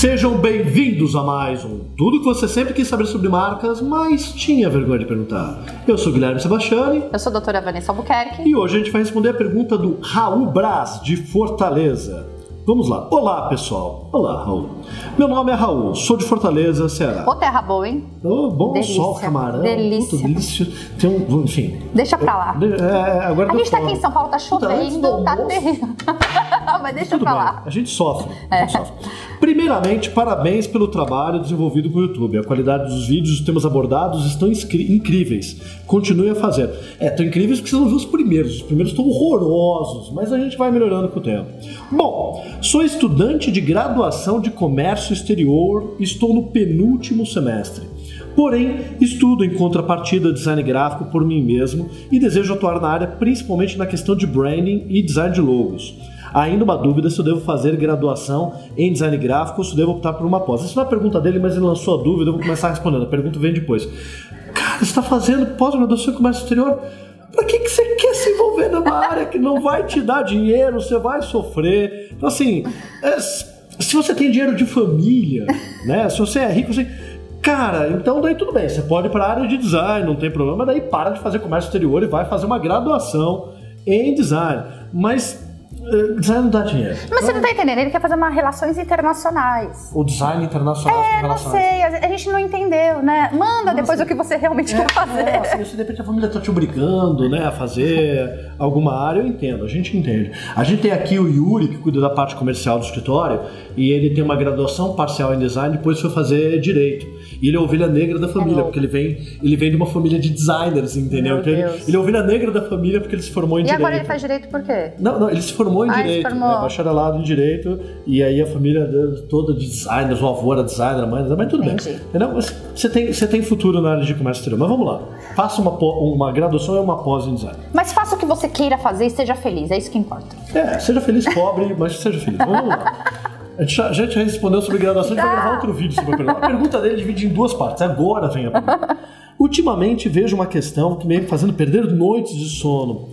Sejam bem-vindos a mais um Tudo que você sempre quis saber sobre marcas, mas tinha vergonha de perguntar. Eu sou Guilherme Sebastiani. Eu sou a doutora Vanessa Albuquerque. E hoje a gente vai responder a pergunta do Raul Braz, de Fortaleza. Vamos lá. Olá, pessoal. Olá, Raul. Meu nome é Raul, sou de Fortaleza, Ceará. Ô, terra boa, hein? Oh, bom Delícia. sol, camarão. Delícia. Delícia. Tem um, enfim. Deixa pra lá. É, agora A gente tá aqui em São Paulo, tá antes chovendo, do tá terrível. Mas deixa Tudo pra bem, lá. a gente sofre. a É. gente sofre. Primeiramente, parabéns pelo trabalho desenvolvido com o YouTube. A qualidade dos vídeos, os temas abordados estão incríveis. Continue a fazer. É, estão incríveis porque vocês não viram os primeiros. Os primeiros estão horrorosos, mas a gente vai melhorando com o tempo. Bom, sou estudante de graduação de comércio exterior e estou no penúltimo semestre. Porém, estudo em contrapartida design gráfico por mim mesmo e desejo atuar na área principalmente na questão de branding e design de logos. Ainda uma dúvida se eu devo fazer graduação em design gráfico ou se devo optar por uma pós. Isso não é a pergunta dele, mas ele lançou a dúvida, eu vou começar respondendo. A pergunta vem depois. Cara, você está fazendo pós-graduação em comércio exterior? Pra que, que você se envolver numa área que não vai te dar dinheiro, você vai sofrer? Então, assim, é, se você tem dinheiro de família, né? Se você é rico, você. Cara, então daí tudo bem, você pode ir para a área de design, não tem problema, daí para de fazer comércio exterior e vai fazer uma graduação em design. Mas design não dá dinheiro. Mas você não tá entendendo, ele quer fazer uma relações internacionais. O design internacional com É, não sei, a gente não entendeu, né? Manda depois o que você realmente quer fazer. É, assim, se de repente a família tá te obrigando, né, a fazer alguma área, eu entendo, a gente entende. A gente tem aqui o Yuri, que cuida da parte comercial do escritório, e ele tem uma graduação parcial em design, depois foi fazer direito. E ele é ovelha negra da família, louco. porque ele vem, ele vem de uma família de designers, entendeu? Então ele, ele é ovelha negra da família porque ele se formou em E direito. agora ele faz direito por quê? Não, não, ele se formou em Ah, ele se direito, formou. é, bacharelado em direito, e aí a família toda de designers, o avô era designer, a mãe era, mas tudo Entendi. bem. Entendeu? Mas você tem, você tem futuro na área de comércio exterior. Mas vamos lá. Faça uma, uma graduação e uma pós em design. Mas faça o que você queira fazer e seja feliz, é isso que importa. É, seja feliz pobre, mas seja feliz. Vamos lá. A gente já, já respondeu sobre graduação, a gente vai gravar outro vídeo sobre a pergunta. A pergunta dele divide em duas partes. Agora vem a pergunta. Ultimamente vejo uma questão que me fazendo perder noites de sono.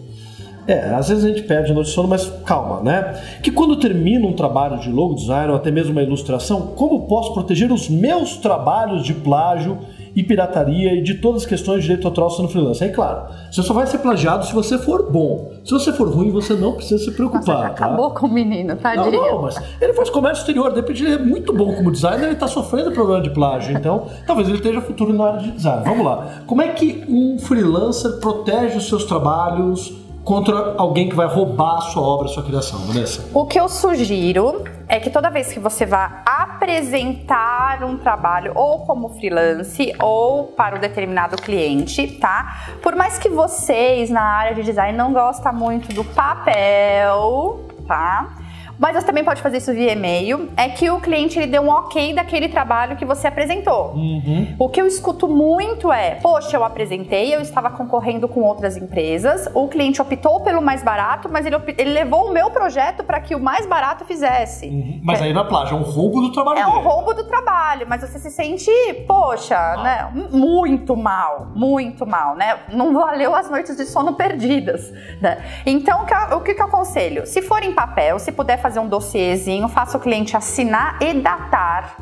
É, às vezes a gente perde a noite de sono, mas calma, né? Que quando termino um trabalho de logo design ou até mesmo uma ilustração, como posso proteger os meus trabalhos de plágio e pirataria e de todas as questões de direito autoral sendo freelancer? Aí, claro, você só vai ser plagiado se você for bom. Se você for ruim, você não precisa se preocupar. Nossa, já tá? acabou com o menino, Não, tadinho. não, mas ele faz comércio exterior, de repente ele é muito bom como designer, ele está sofrendo problema de plágio, então talvez ele esteja futuro na área de design. Vamos lá. Como é que um freelancer protege os seus trabalhos contra alguém que vai roubar a sua obra, a sua criação, Vanessa? O que eu sugiro é que toda vez que você vá apresentar um trabalho ou como freelance ou para um determinado cliente, tá? Por mais que vocês na área de design não gostam muito do papel, tá? Mas você também pode fazer isso via e-mail. É que o cliente ele deu um ok daquele trabalho que você apresentou. Uhum. O que eu escuto muito é: poxa, eu apresentei, eu estava concorrendo com outras empresas, o cliente optou pelo mais barato, mas ele, ele levou o meu projeto para que o mais barato fizesse. Mas aí é plágio, é um roubo do trabalho É um dele. roubo do trabalho, mas você se sente, poxa, né, muito mal, muito mal, né? Não valeu as noites de sono perdidas, né? Então, o que eu aconselho? Se for em papel, se puder fazer um dossiêzinho, faça o cliente assinar e datar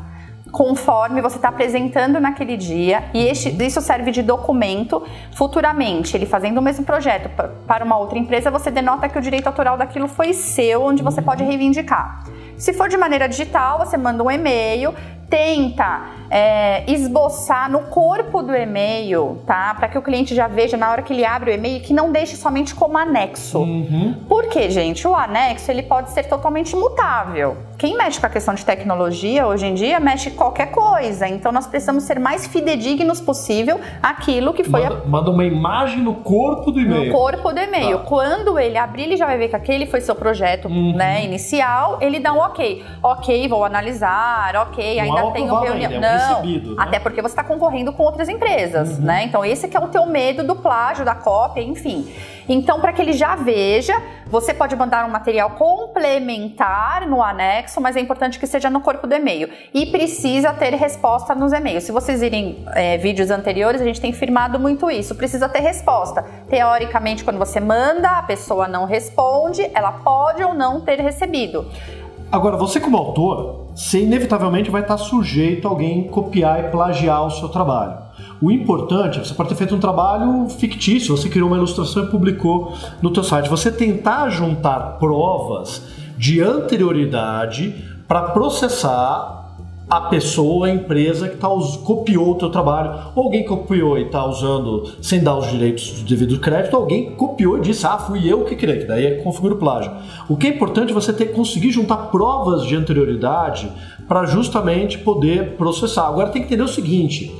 conforme você está apresentando naquele dia e este- isso serve de documento futuramente. Ele fazendo o mesmo projeto pa- para uma outra empresa, você denota que o direito autoral daquilo foi seu, onde você pode reivindicar. Se for de maneira digital, você manda um e-mail, tenta é, esboçar no corpo do e-mail, tá? Para que o cliente já veja na hora que ele abre o e-mail que não deixe somente como anexo. Uhum. Porque, gente, o anexo ele pode ser totalmente mutável. Quem mexe com a questão de tecnologia hoje em dia mexe com qualquer coisa. Então nós precisamos ser mais fidedignos possível aquilo que foi a- Manda, manda uma imagem no corpo do no e-mail. corpo do e-mail. Tá. Quando ele abrir, ele já vai ver que aquele foi seu projeto Uhum. né, inicial. Ele dá um ok. Ok, vou analisar. Ok, ainda um tenho reunião. ainda, é um Não, recebido, né? até porque você está concorrendo com outras empresas, né? Então esse que é o teu medo do plágio, da cópia, enfim. Então, para que ele já veja, você pode mandar um material complementar no anexo, mas é importante que seja no corpo do e-mail. E precisa ter resposta nos e-mails. Se vocês virem é, vídeos anteriores, a gente tem firmado muito isso. Precisa ter resposta. Teoricamente, quando você manda, a pessoa não responde, ela pode ou não ter recebido. Agora, você como autor, você inevitavelmente vai estar sujeito a alguém copiar e plagiar o seu trabalho. O importante, você pode ter feito um trabalho fictício, você criou uma ilustração e publicou no teu site. Você tentar juntar provas de anterioridade para processar a pessoa, a empresa que tá, copiou o teu trabalho, ou alguém copiou e está usando sem dar os direitos de devido crédito, alguém copiou e disse, ah, fui eu que criei, que daí é configura o plágio. O que é importante é você ter conseguir juntar provas de anterioridade para justamente poder processar. Agora tem que entender o seguinte,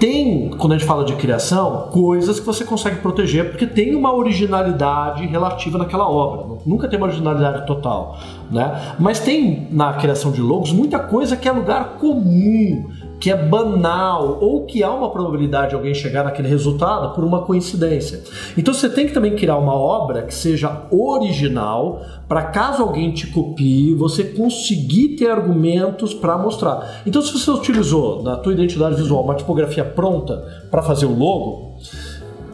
tem, quando a gente fala de criação, coisas que você consegue proteger porque tem uma originalidade relativa naquela obra. Nunca tem uma originalidade total, né? Mas tem na criação de logos muita coisa que é lugar comum, que é banal ou que há uma probabilidade de alguém chegar naquele resultado por uma coincidência. Então você tem que também criar uma obra que seja original para caso alguém te copie, você conseguir ter argumentos para mostrar. Então se você utilizou na tua identidade visual uma tipografia pronta para fazer o logo,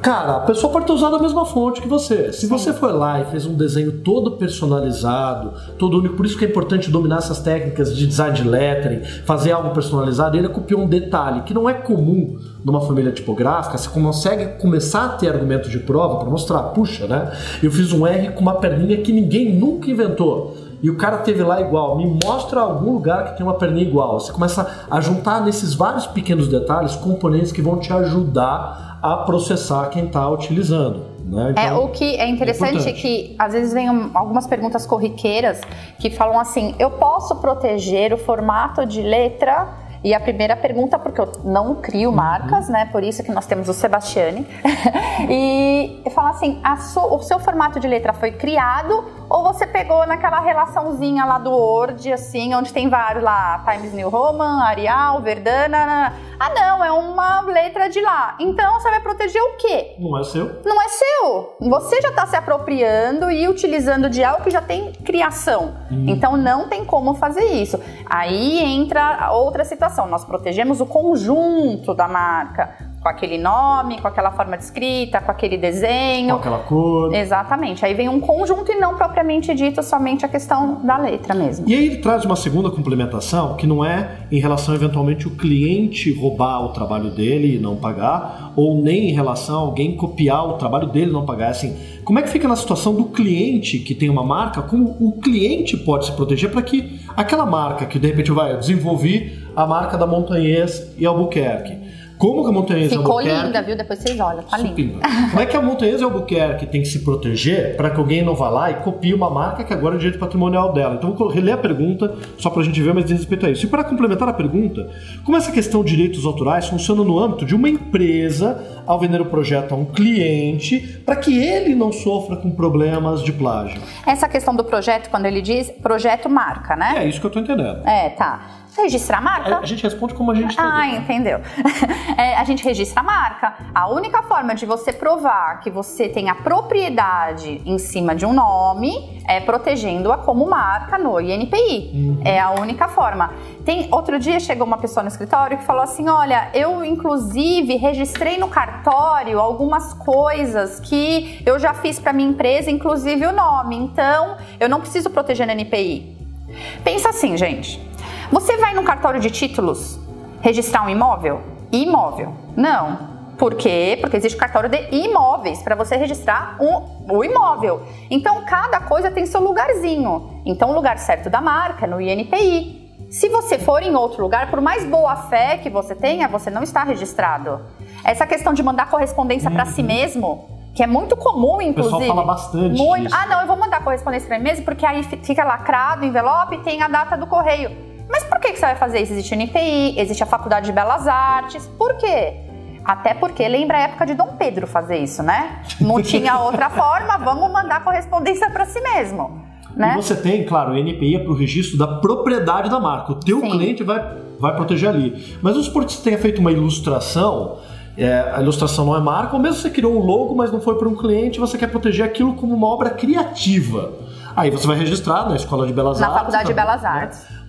Cara, a pessoa pode ter usado a mesma fonte que você. Se Sim. você foi lá e fez um desenho todo personalizado, todo único, por isso que é importante dominar essas técnicas de design de lettering, fazer algo personalizado, ele copiou um detalhe que não é comum numa família tipográfica, você consegue começar a ter argumento de prova para mostrar, puxa, né? Eu fiz um R com uma perninha que ninguém nunca inventou e o cara teve lá igual, me mostra algum lugar que tem uma perninha igual. Você começa a juntar nesses vários pequenos detalhes componentes que vão te ajudar a processar quem está utilizando. Né? É, então, é, o que é interessante é, que às vezes vem algumas perguntas corriqueiras que falam assim: eu posso proteger o formato de letra e a primeira pergunta, porque eu não crio marcas, né? Por isso que nós temos o Sebastiani. e fala assim: o seu formato de letra foi criado ou você pegou naquela relaçãozinha lá do Word, assim, onde tem vários lá, Times New Roman, Arial, Verdana. Ah, não, é uma letra de lá. Então você vai proteger o quê? Não é seu. Não é seu. Você já está se apropriando e utilizando de algo que já tem criação. Hum. Então não tem como fazer isso. Aí entra outra situação. Nós protegemos o conjunto da marca com aquele nome, com aquela forma de escrita, com aquele desenho. Com aquela cor. Exatamente. Aí vem um conjunto e não propriamente dito somente a questão da letra mesmo. E aí ele traz uma segunda complementação que não é em relação eventualmente o cliente roubar o trabalho dele e não pagar, ou nem em relação a alguém copiar o trabalho dele e não pagar. Assim, como é que fica na situação do cliente que tem uma marca? Como o cliente pode se proteger para que aquela marca que de repente vai desenvolver a marca da Montanhês e Albuquerque como que a Montanhesa Ficou Albuquerque... linda, viu? Depois vocês olham, tá linda. Como é que a Montanhesa Albuquerque tem que se proteger para que alguém não vá lá e copie uma marca que agora é direito patrimonial dela? Então vou reler a pergunta só para a gente ver mais de respeito a isso. E para complementar a pergunta, como essa questão de direitos autorais funciona no âmbito de uma empresa ao vender o projeto a um cliente para que ele não sofra com problemas de plágio? Essa questão do projeto, quando ele diz projeto marca, né? É isso que eu estou entendendo. É, tá registrar a marca. A, gente responde como a gente Ah, entendeu. É, a gente registra a marca. A única forma de você provar que você tem a propriedade em cima de um nome é protegendo-a como marca no INPI. Uhum. É a única forma. Tem outro dia chegou uma pessoa no escritório que falou assim: "Olha, eu inclusive registrei no cartório algumas coisas que eu já fiz para minha empresa, inclusive o nome. Então, eu não preciso proteger no INPI". Pensa assim, gente. Você vai no cartório de títulos registrar um imóvel? Imóvel. Não. Por quê? Porque existe cartório de imóveis para você registrar um, o imóvel. Então, cada coisa tem seu lugarzinho. Então, o lugar certo da marca é no INPI. Se você for em outro lugar, por mais boa fé que você tenha, você não está registrado. Essa questão de mandar correspondência uhum. para si mesmo, que é muito comum, inclusive. O pessoal fala bastante. Muito... Ah, não, eu vou mandar correspondência para mim mesmo, porque aí fica lacrado o envelope e tem a data do correio. Mas por que, que você vai fazer isso? Existe a NPI, existe a Faculdade de Belas Artes. Por quê? Até porque lembra a época de Dom Pedro fazer isso, né? Não tinha outra forma, vamos mandar correspondência para si mesmo. Né? E você tem, claro, o NPI é para o registro da propriedade da marca. O teu Sim. cliente vai, vai proteger ali. Mas que você tenha feito uma ilustração, é, a ilustração não é marca, ou mesmo você criou um logo, mas não foi para um cliente, você quer proteger aquilo como uma obra criativa. Aí você vai registrar na Escola de Belas na Artes. Na Faculdade de Belas né?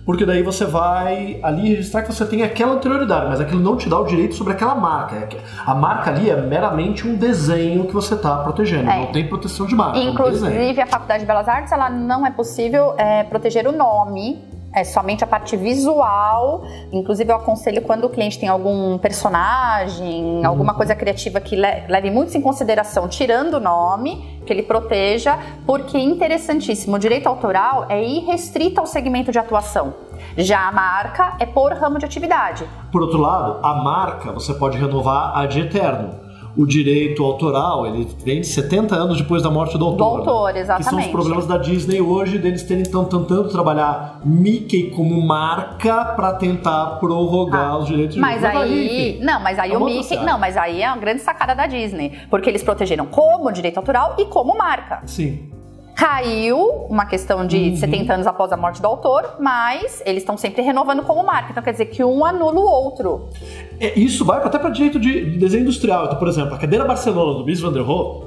Porque daí você vai ali registrar que você tem aquela anterioridade, mas aquilo não te dá o direito sobre aquela marca. É a marca ali é meramente um desenho que você está protegendo, é. não tem proteção de marca. Inclusive, a Faculdade de Belas Artes, ela não é possível é, proteger o nome É somente a parte visual. Inclusive, eu aconselho quando o cliente tem algum personagem, uhum. alguma coisa criativa que leve muito em consideração, tirando o nome, que ele proteja, porque é interessantíssimo. O direito autoral é irrestrito ao segmento de atuação. Já a marca é por ramo de atividade. Por outro lado, a marca você pode renovar a de eterno o direito autoral, ele vem de 70 anos depois da morte do autor. Do autor, né? exatamente. Que são os problemas da Disney hoje, deles terem estão tentando trabalhar Mickey como marca para tentar prorrogar ah, os direitos de Mas aí, não, mas aí é o Mickey, não, mas aí é uma grande sacada da Disney, porque eles protegeram como direito autoral e como marca. Sim caiu, uma questão de uhum. 70 anos após a morte do autor, mas eles estão sempre renovando como marca. Então quer dizer que um anula o outro. É, isso vai até para direito de desenho industrial. Então, por exemplo, a cadeira Barcelona do Mies van der Rohe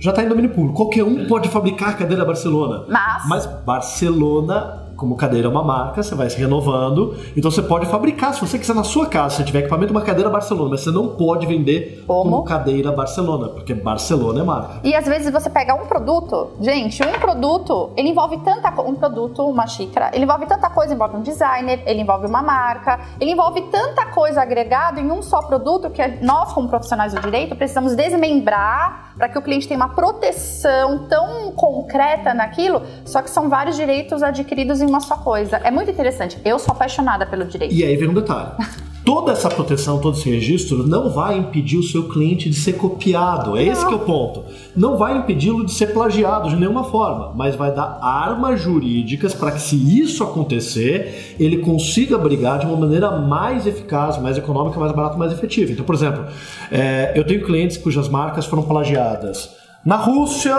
já está em domínio público. Qualquer um pode fabricar a cadeira Barcelona. Mas, mas Barcelona como cadeira é uma marca, você vai se renovando. Então você pode fabricar, se você quiser na sua casa, se tiver equipamento, uma cadeira Barcelona, mas você não pode vender como, como cadeira Barcelona, porque Barcelona é marca. E às vezes você pega um produto, gente, um produto, ele envolve tanta um produto, uma xícara, ele envolve tanta coisa, envolve um designer, ele envolve uma marca, ele envolve tanta coisa agregada em um só produto que nós, como profissionais do direito, precisamos desmembrar para que o cliente tenha uma proteção tão concreta naquilo, só que são vários direitos adquiridos em uma só coisa. É muito interessante. Eu sou apaixonada pelo direito. E aí vem um detalhe. Toda essa proteção, todo esse registro não vai impedir o seu cliente de ser copiado. É esse que é o ponto. Não vai impedi-lo de ser plagiado de nenhuma forma, mas vai dar armas jurídicas para que, se isso acontecer, ele consiga brigar de uma maneira mais eficaz, mais econômica, mais barata, mais efetiva. Então, por exemplo, é, eu tenho clientes cujas marcas foram plagiadas na Rússia,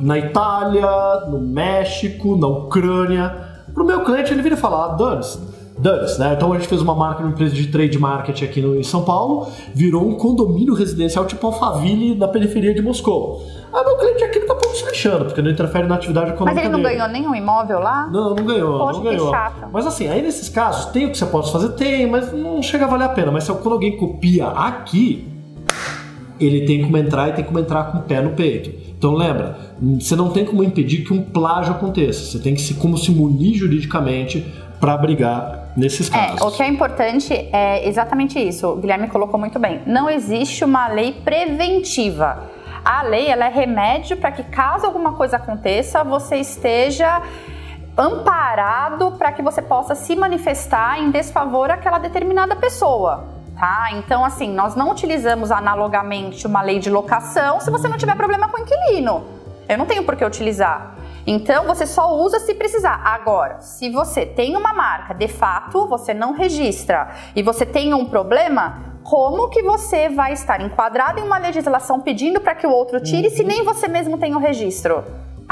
na Itália, no México, na Ucrânia. Pro meu cliente, ele vira falar, dane-se, dane né? Então a gente fez uma marca, uma empresa de trade marketing aqui no, em São Paulo, virou um condomínio residencial tipo Alphaville na periferia de Moscou. Ah, meu cliente aqui não tá pouco se fechando, porque não interfere na atividade econômica Mas ele não dele. ganhou nenhum imóvel lá? Não, não ganhou, Poxa, não ganhou. Que chato. Mas assim, aí nesses casos, tem o que você pode fazer? Tem, mas não chega a valer a pena. Mas se quando alguém copia aqui, ele tem como entrar e tem como entrar com o pé no peito. Então lembra, você não tem como impedir que um plágio aconteça. Você tem que se como se munir juridicamente para brigar nesses é, casos. É, o que é importante é exatamente isso. O Guilherme colocou muito bem. Não existe uma lei preventiva. A lei ela é remédio para que caso alguma coisa aconteça, você esteja amparado para que você possa se manifestar em desfavor àquela determinada pessoa tá? Então, assim, nós não utilizamos analogamente uma lei de locação se você não tiver problema com o inquilino. Eu não tenho por que utilizar. Então, você só usa se precisar. Agora, se você tem uma marca, de fato, você não registra e você tem um problema, como que você vai estar enquadrado em uma legislação pedindo para que o outro tire uhum. se nem você mesmo tem o registro?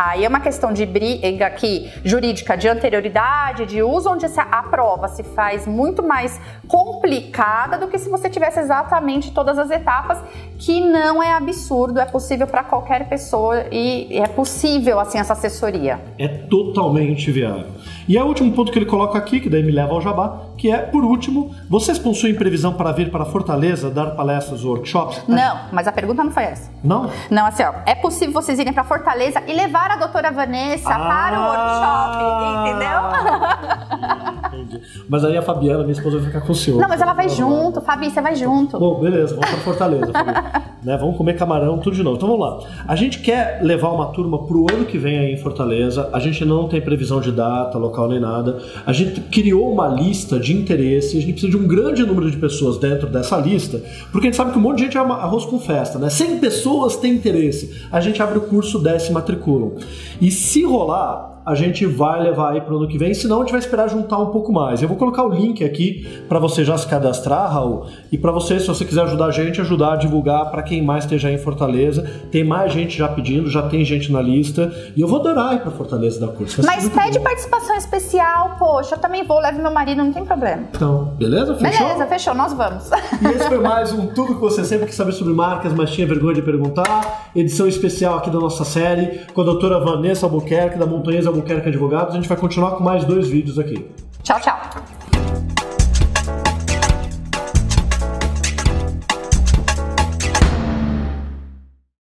Aí é uma questão de briga aqui jurídica de anterioridade, de uso, onde a prova se faz muito mais complicada do que se você tivesse exatamente todas as etapas, que não é absurdo, é possível para qualquer pessoa e é possível assim essa assessoria. É totalmente viável. E é o último ponto que ele coloca aqui, que daí me leva ao jabá, que é, por último, vocês possuem previsão para vir para Fortaleza dar palestras ou workshops? Não, mas a pergunta não foi essa. Não? Não, assim, ó, é possível vocês irem para Fortaleza e levar a doutora Vanessa ah, para o workshop, entendeu? Entendi. Mas aí a Fabiana, minha esposa, vai ficar com o senhor. Não, mas ela vai junto, Fabi, você vai junto. Bom, beleza, vamos para Fortaleza, né, vamos comer camarão, tudo de novo. Então vamos lá. A gente quer levar uma turma para o ano que vem aí em Fortaleza. A gente não tem previsão de data, local nem nada. A gente criou uma lista de interesse, a gente precisa de um grande número de pessoas dentro dessa lista, porque a gente sabe que um monte de gente é arroz com festa, né? 100 pessoas têm interesse, a gente abre o curso, desce e matriculam. E se rolar, a gente vai levar aí para o ano que vem, senão a gente vai esperar juntar um pouco mais. Eu vou colocar o link aqui para você já se cadastrar, Raul, e para você, se você quiser ajudar a gente, ajudar a divulgar para quem mais esteja em Fortaleza. Tem mais gente já pedindo, já tem gente na lista, e eu vou adorar ir para Fortaleza dar curso. Mas pede bom. participação especial, poxa, eu também vou, leve meu marido, não tem problema. Então, beleza? Fechou? Beleza, fechou, nós vamos. E esse foi mais um Tudo que você sempre quis saber sobre marcas, mas tinha vergonha de perguntar. Edição especial aqui da nossa série com a doutora Vanessa Albuquerque, da Montanhas Albuquerque Advogados. A gente vai continuar com mais dois vídeos aqui. Tchau, tchau.